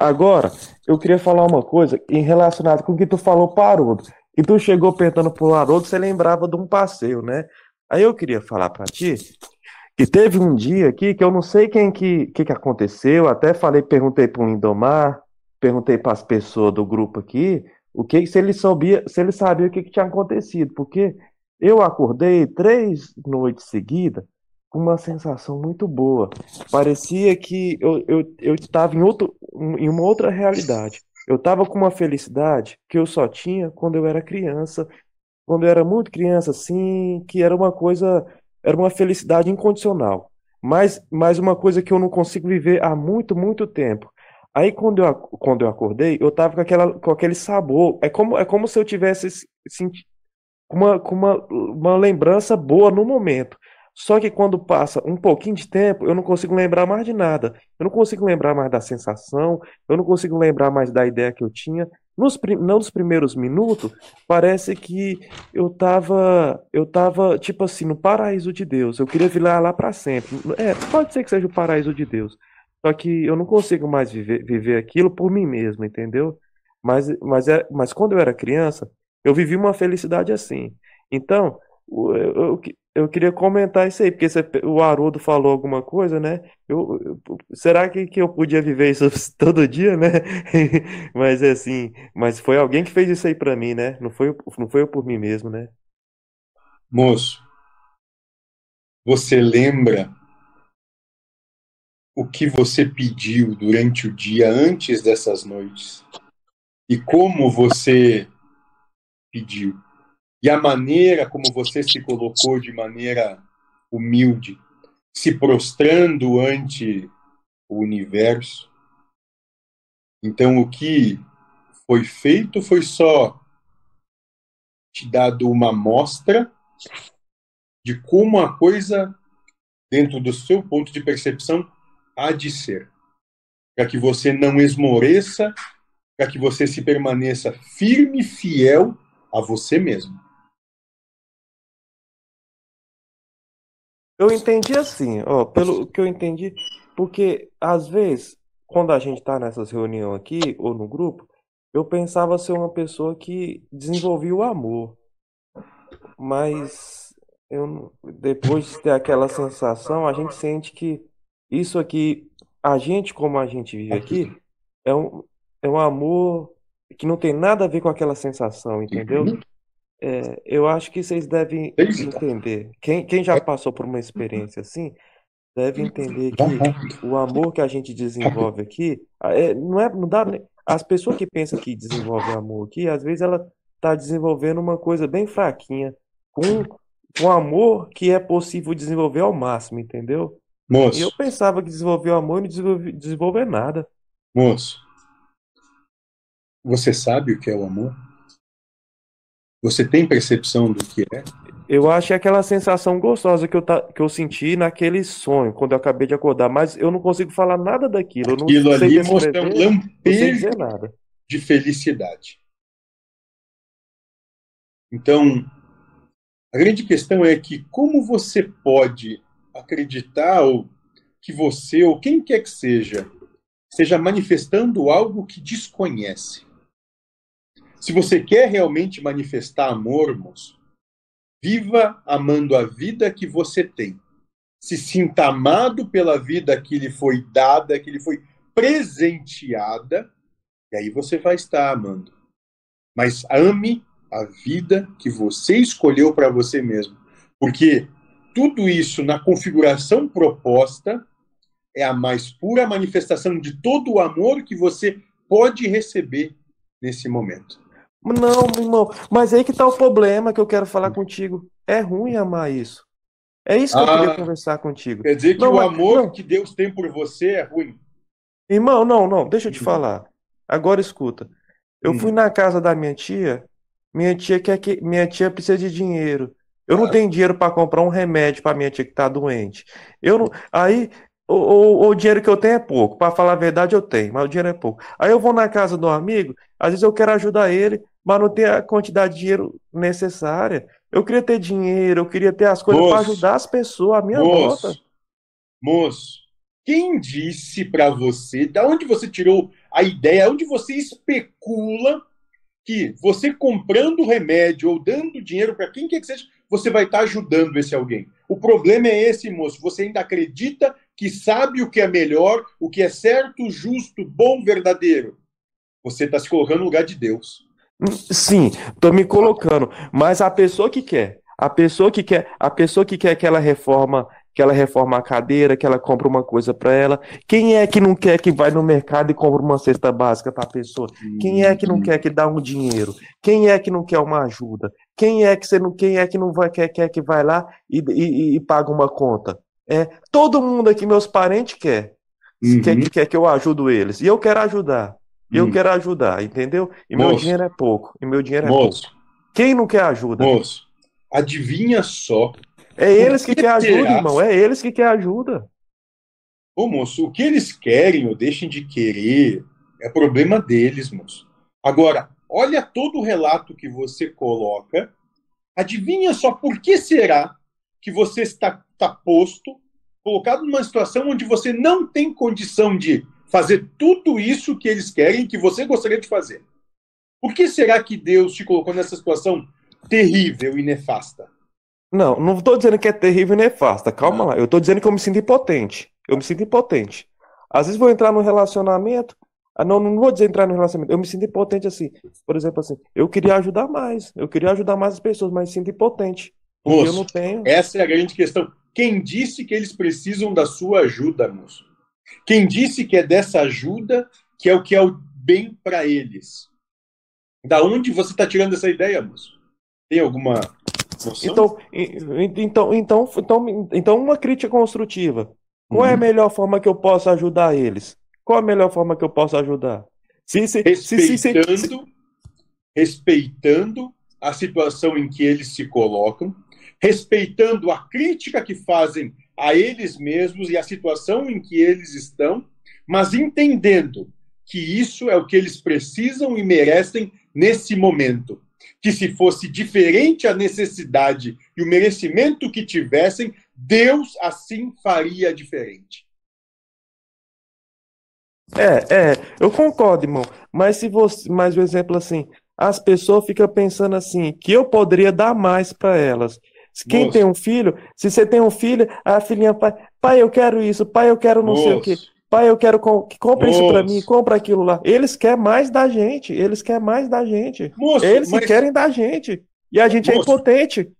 Agora, eu queria falar uma coisa em relacionado com o que tu falou para o Haroldo. E tu chegou perguntando pro Haroldo, você lembrava de um passeio, né? Aí eu queria falar para ti que teve um dia aqui que eu não sei quem que, que, que aconteceu, até falei, perguntei para o Lindomar, perguntei para as pessoas do grupo aqui, o que se ele sabia, se ele sabia o que, que tinha acontecido, porque eu acordei três noites seguidas com uma sensação muito boa. Parecia que eu, eu, eu estava em, outro, em uma outra realidade. Eu estava com uma felicidade que eu só tinha quando eu era criança, quando eu era muito criança, assim, que era uma coisa, era uma felicidade incondicional. Mas, mas uma coisa que eu não consigo viver há muito, muito tempo. Aí quando eu, quando eu acordei, eu tava com, aquela, com aquele sabor. É como, é como se eu tivesse senti, uma, uma, uma lembrança boa no momento. Só que quando passa um pouquinho de tempo, eu não consigo lembrar mais de nada. Eu não consigo lembrar mais da sensação, eu não consigo lembrar mais da ideia que eu tinha. Nos, não nos primeiros minutos, parece que eu tava, eu tava, tipo assim, no paraíso de Deus. Eu queria vir lá, para sempre. É, pode ser que seja o paraíso de Deus. Só que eu não consigo mais viver, viver aquilo por mim mesmo, entendeu? Mas, mas, é, mas quando eu era criança, eu vivi uma felicidade assim. Então, eu, eu, eu queria comentar isso aí, porque você, o Haroldo falou alguma coisa, né? Eu, eu, será que, que eu podia viver isso todo dia, né? mas assim, mas foi alguém que fez isso aí para mim, né? Não foi, não foi eu por mim mesmo, né? Moço, você lembra o que você pediu durante o dia antes dessas noites e como você pediu e a maneira como você se colocou de maneira humilde, se prostrando ante o universo. Então, o que foi feito foi só te dado uma amostra de como a coisa, dentro do seu ponto de percepção, há de ser, para que você não esmoreça, para que você se permaneça firme e fiel a você mesmo. Eu entendi assim, ó, pelo que eu entendi, porque às vezes, quando a gente está nessas reuniões aqui ou no grupo, eu pensava ser uma pessoa que desenvolvia o amor, mas eu, depois de ter aquela sensação, a gente sente que isso aqui, a gente como a gente vive aqui, é um, é um amor que não tem nada a ver com aquela sensação, entendeu? É, eu acho que vocês devem entender. Quem, quem já passou por uma experiência assim, deve entender que o amor que a gente desenvolve aqui, é, não é, não dá, as pessoas que pensam que desenvolvem amor aqui, às vezes ela está desenvolvendo uma coisa bem fraquinha, com um amor que é possível desenvolver ao máximo, entendeu? Moço. E eu pensava que desenvolver o amor e não desenvolver, desenvolver nada. Moço, você sabe o que é o amor? Você tem percepção do que é? Eu acho que é aquela sensação gostosa que eu, tá, que eu senti naquele sonho, quando eu acabei de acordar, mas eu não consigo falar nada daquilo. Aquilo ali mostra um lampejo de felicidade. Então, a grande questão é que como você pode acreditar ou que você ou quem quer que seja esteja manifestando algo que desconhece. Se você quer realmente manifestar amor, moço, viva amando a vida que você tem. Se sinta amado pela vida que lhe foi dada, que lhe foi presenteada, e aí você vai estar amando. Mas ame a vida que você escolheu para você mesmo. Porque tudo isso na configuração proposta é a mais pura manifestação de todo o amor que você pode receber nesse momento. Não, irmão, mas aí que tá o problema que eu quero falar contigo. É ruim amar isso. É isso que ah, eu queria conversar contigo. Quer dizer que não, o amor não. que Deus tem por você é ruim. Irmão, não, não, deixa eu te falar. Agora escuta. Eu hum. fui na casa da minha tia, minha tia quer que minha tia precisa de dinheiro. Eu não tenho dinheiro para comprar um remédio para minha tia que tá doente. Eu não, aí o, o, o dinheiro que eu tenho é pouco. Para falar a verdade, eu tenho, mas o dinheiro é pouco. Aí eu vou na casa do amigo, às vezes eu quero ajudar ele, mas não tenho a quantidade de dinheiro necessária. Eu queria ter dinheiro, eu queria ter as coisas para ajudar as pessoas, a minha moço, volta. Moço, quem disse para você, da onde você tirou a ideia, onde você especula que você comprando remédio ou dando dinheiro para quem quer que seja, você vai estar ajudando esse alguém. O problema é esse, moço. Você ainda acredita que sabe o que é melhor, o que é certo, justo, bom, verdadeiro. Você está se colocando no lugar de Deus. Sim, estou me colocando. Mas a pessoa que quer, a pessoa que quer, a pessoa que quer aquela reforma que ela reforma a cadeira, que ela compra uma coisa para ela. Quem é que não quer que vai no mercado e compra uma cesta básica para a pessoa? Quem é que não quer que dá um dinheiro? Quem é que não quer uma ajuda? Quem é que você não, quem é que não vai quer, quer que vai lá e, e, e paga uma conta? É, todo mundo aqui, meus parentes quer. Uhum. Quer, quer que eu ajudo eles. E eu quero ajudar. E eu uhum. quero ajudar, entendeu? E Moço. meu dinheiro é pouco. E meu dinheiro é Moço. pouco. Quem não quer ajuda? Moço, adivinha só é eles que, que querem ajuda, irmão. É eles que querem ajuda. Ô, moço, o que eles querem ou deixem de querer é problema deles, moço. Agora, olha todo o relato que você coloca. Adivinha só por que será que você está, está posto, colocado numa situação onde você não tem condição de fazer tudo isso que eles querem, que você gostaria de fazer. Por que será que Deus te colocou nessa situação terrível e nefasta? Não, não estou dizendo que é terrível e nefasta. Calma lá. Eu estou dizendo que eu me sinto impotente. Eu me sinto impotente. Às vezes vou entrar no relacionamento. Ah, não, não vou dizer entrar no relacionamento. Eu me sinto impotente assim. Por exemplo, assim, eu queria ajudar mais. Eu queria ajudar mais as pessoas, mas me sinto impotente. Porque moço, eu não tenho. Essa é a grande questão. Quem disse que eles precisam da sua ajuda, moço? Quem disse que é dessa ajuda que é o que é o bem para eles? Da onde você está tirando essa ideia, moço? Tem alguma então, então, então, então, então, uma crítica construtiva. Qual é a uhum. melhor forma que eu posso ajudar eles? Qual a melhor forma que eu posso ajudar? Se, se, respeitando, se, se, respeitando a situação em que eles se colocam, respeitando a crítica que fazem a eles mesmos e a situação em que eles estão, mas entendendo que isso é o que eles precisam e merecem nesse momento que se fosse diferente a necessidade e o merecimento que tivessem, Deus assim faria diferente. É, é, eu concordo, irmão. Mas se você, mais um exemplo assim, as pessoas ficam pensando assim, que eu poderia dar mais para elas. Quem Moço. tem um filho, se você tem um filho, a filhinha, pai, pai, eu quero isso, pai, eu quero não Moço. sei o quê. Pai, eu quero que compre isso para mim, compra aquilo lá. Eles querem mais da gente, eles querem mais da gente. Eles mas... querem da gente. E a gente é é impotente.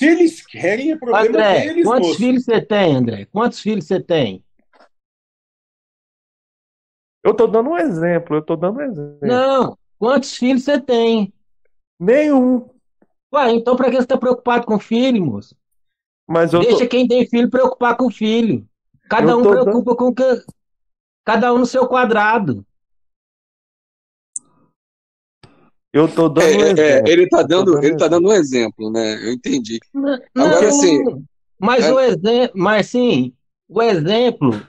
Se eles querem, é problema André, deles, quantos moço. filhos você tem, André? Quantos filhos você tem? Eu tô dando um exemplo, eu tô dando um exemplo. Não, quantos filhos você tem? Nenhum. Ué, então pra que você tá preocupado com filho, moço? Mas Deixa tô... quem tem filho preocupar com filho. Cada eu um preocupa dando... com que. Cada um no seu quadrado. Eu tô dando é, um é, exemplo. É, ele tá dando, ele tá dando um exemplo, né? Eu entendi. Não, Agora assim. Mas é... o exemplo, mas sim, o exemplo,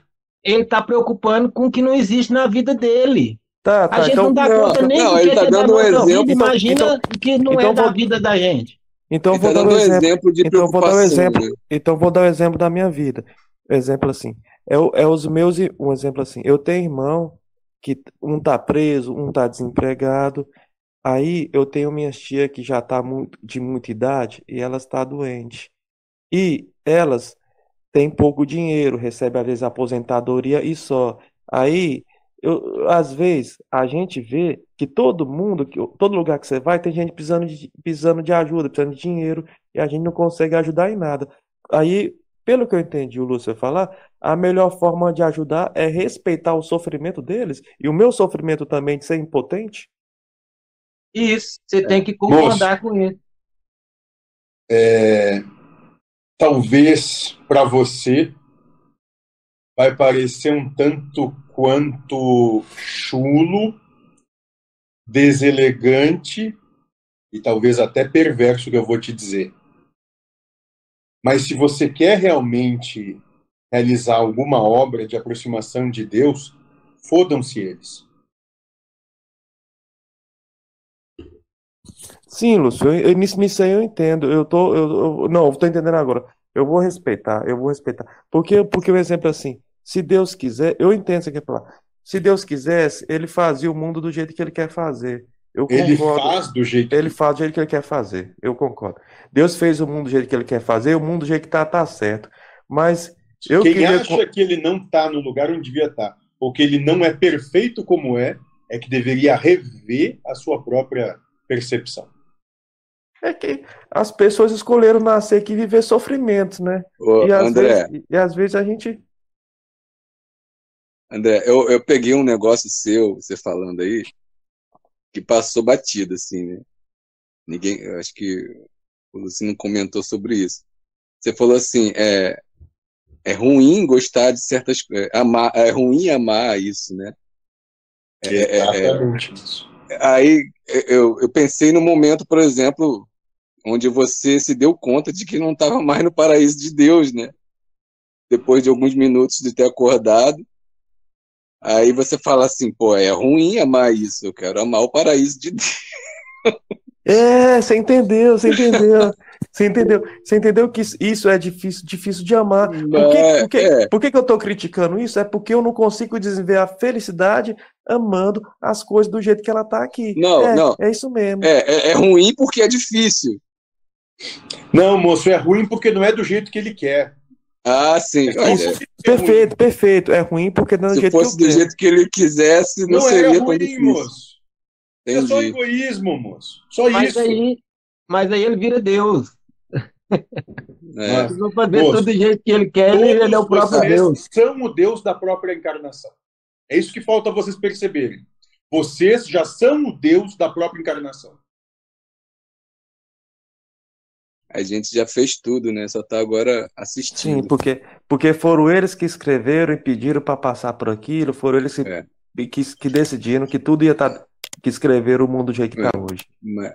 ele tá preocupando com o que não existe na vida dele. Tá, tá, a gente então, não dá não, conta nem não, do que, ele tá dando um exemplo. Vida, imagina então, que não então é vou... da vida da gente. Então ele vou tá dar um exemplo, de então vou dar um exemplo. Né? Então vou dar um exemplo da minha vida. Exemplo assim, é, é os meus, um exemplo assim, eu tenho irmão que um tá preso, um tá desempregado, aí eu tenho minha tia que já tá muito, de muita idade e elas tá doente. E elas têm pouco dinheiro, recebem às vezes aposentadoria e só. Aí, eu, às vezes, a gente vê que todo mundo, que, todo lugar que você vai, tem gente precisando de, precisando de ajuda, precisando de dinheiro, e a gente não consegue ajudar em nada. Aí pelo que eu entendi o Lúcio falar, a melhor forma de ajudar é respeitar o sofrimento deles e o meu sofrimento também de ser impotente? Isso, você tem que concordar com ele. É, talvez para você vai parecer um tanto quanto chulo, deselegante e talvez até perverso que eu vou te dizer. Mas se você quer realmente realizar alguma obra de aproximação de Deus, fodam-se eles. Sim, Lúcio, eu, nisso, nisso aí eu entendo. Eu tô, eu, eu não, estou entendendo agora. Eu vou respeitar, eu vou respeitar. Porque, porque o exemplo é assim, se Deus quiser, eu entendo o que você quer falar. se Deus quisesse, ele fazia o mundo do jeito que ele quer fazer. Eu ele faz do jeito Ele faz do jeito que ele quer fazer. Eu concordo. Deus fez o mundo do jeito que ele quer fazer, o mundo do jeito que tá, tá certo. Mas eu Quem queria... acha que ele não tá no lugar onde devia estar, tá, ou que ele não é perfeito como é, é que deveria rever a sua própria percepção. É que as pessoas escolheram nascer aqui e viver sofrimentos, né? Ô, e, às André, vezes, e às vezes a gente. André, eu, eu peguei um negócio seu, você falando aí, que passou batido, assim, né? Ninguém, acho que o Luciano comentou sobre isso. Você falou assim, é, é ruim gostar de certas coisas, é, amar, é ruim amar isso, né? É, é, é Exatamente isso. Aí eu, eu pensei no momento, por exemplo, onde você se deu conta de que não estava mais no paraíso de Deus, né? Depois de alguns minutos de ter acordado, aí você fala assim, pô, é ruim amar isso, eu quero amar o paraíso de Deus. É, você entendeu, você entendeu. Você entendeu? Você entendeu que isso é difícil, difícil de amar. Por que, por que, é. por que, que eu estou criticando isso? É porque eu não consigo desenvolver a felicidade amando as coisas do jeito que ela está aqui. Não, é, não. É isso mesmo. É, é, é, ruim porque é difícil. Não, moço, é ruim porque não é do jeito que ele quer. Ah, sim. É, perfeito, perfeito. É ruim porque não é do Se jeito que fosse do jeito que ele quisesse, não, não seria tão difícil. Moço. É só egoísmo, moço. Só mas isso. Aí, mas aí ele vira Deus. É. Se não fazer tudo do jeito que ele quer, ele é o próprio Deus. são o Deus da própria encarnação. É isso que falta vocês perceberem. Vocês já são o Deus da própria encarnação. A gente já fez tudo, né? Só está agora assistindo. Sim, porque, porque foram eles que escreveram e pediram para passar por aquilo, foram eles que, é. que, que decidiram que tudo ia estar. Tá, que escreveram o mundo do jeito que está é. hoje. Mas,